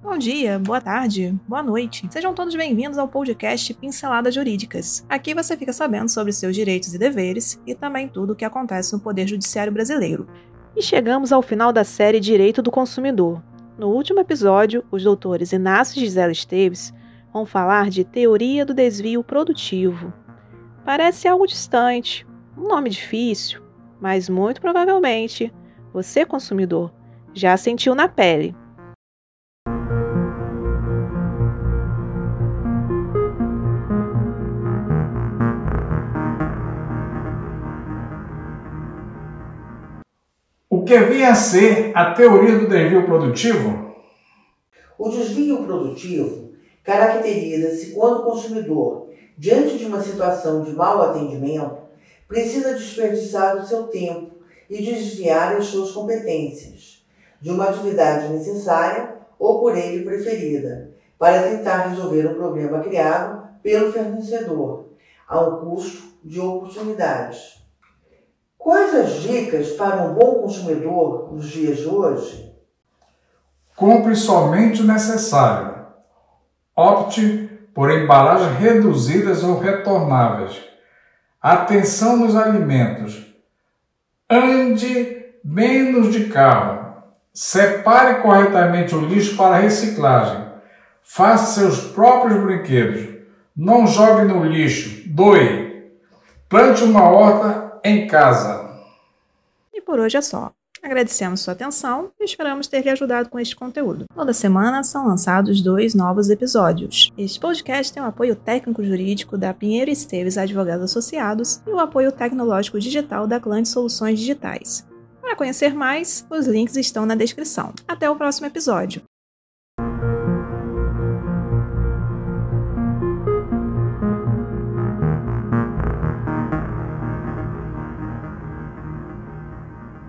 Bom dia, boa tarde, boa noite. Sejam todos bem-vindos ao podcast Pinceladas Jurídicas. Aqui você fica sabendo sobre seus direitos e deveres e também tudo o que acontece no Poder Judiciário Brasileiro. E chegamos ao final da série Direito do Consumidor. No último episódio, os doutores Inácio e Gisela Esteves vão falar de teoria do desvio produtivo. Parece algo distante, um nome difícil, mas muito provavelmente você, consumidor, já sentiu na pele. O que vinha a ser a teoria do desvio produtivo? O desvio produtivo caracteriza-se quando o consumidor, diante de uma situação de mau atendimento, precisa desperdiçar o seu tempo e desviar as suas competências de uma atividade necessária ou por ele preferida, para tentar resolver um problema criado pelo fornecedor, a um custo de oportunidades. Quais as dicas para um bom consumidor nos dias de hoje? Compre somente o necessário. Opte por embalagens reduzidas ou retornáveis. Atenção nos alimentos. Ande menos de carro. Separe corretamente o lixo para reciclagem. Faça seus próprios brinquedos. Não jogue no lixo. Doe. Plante uma horta em casa. E por hoje é só. Agradecemos sua atenção e esperamos ter lhe ajudado com este conteúdo. Toda semana são lançados dois novos episódios. Este podcast tem o apoio técnico-jurídico da Pinheiro Esteves Advogados Associados e o apoio tecnológico digital da Clã de Soluções Digitais. Para conhecer mais, os links estão na descrição. Até o próximo episódio.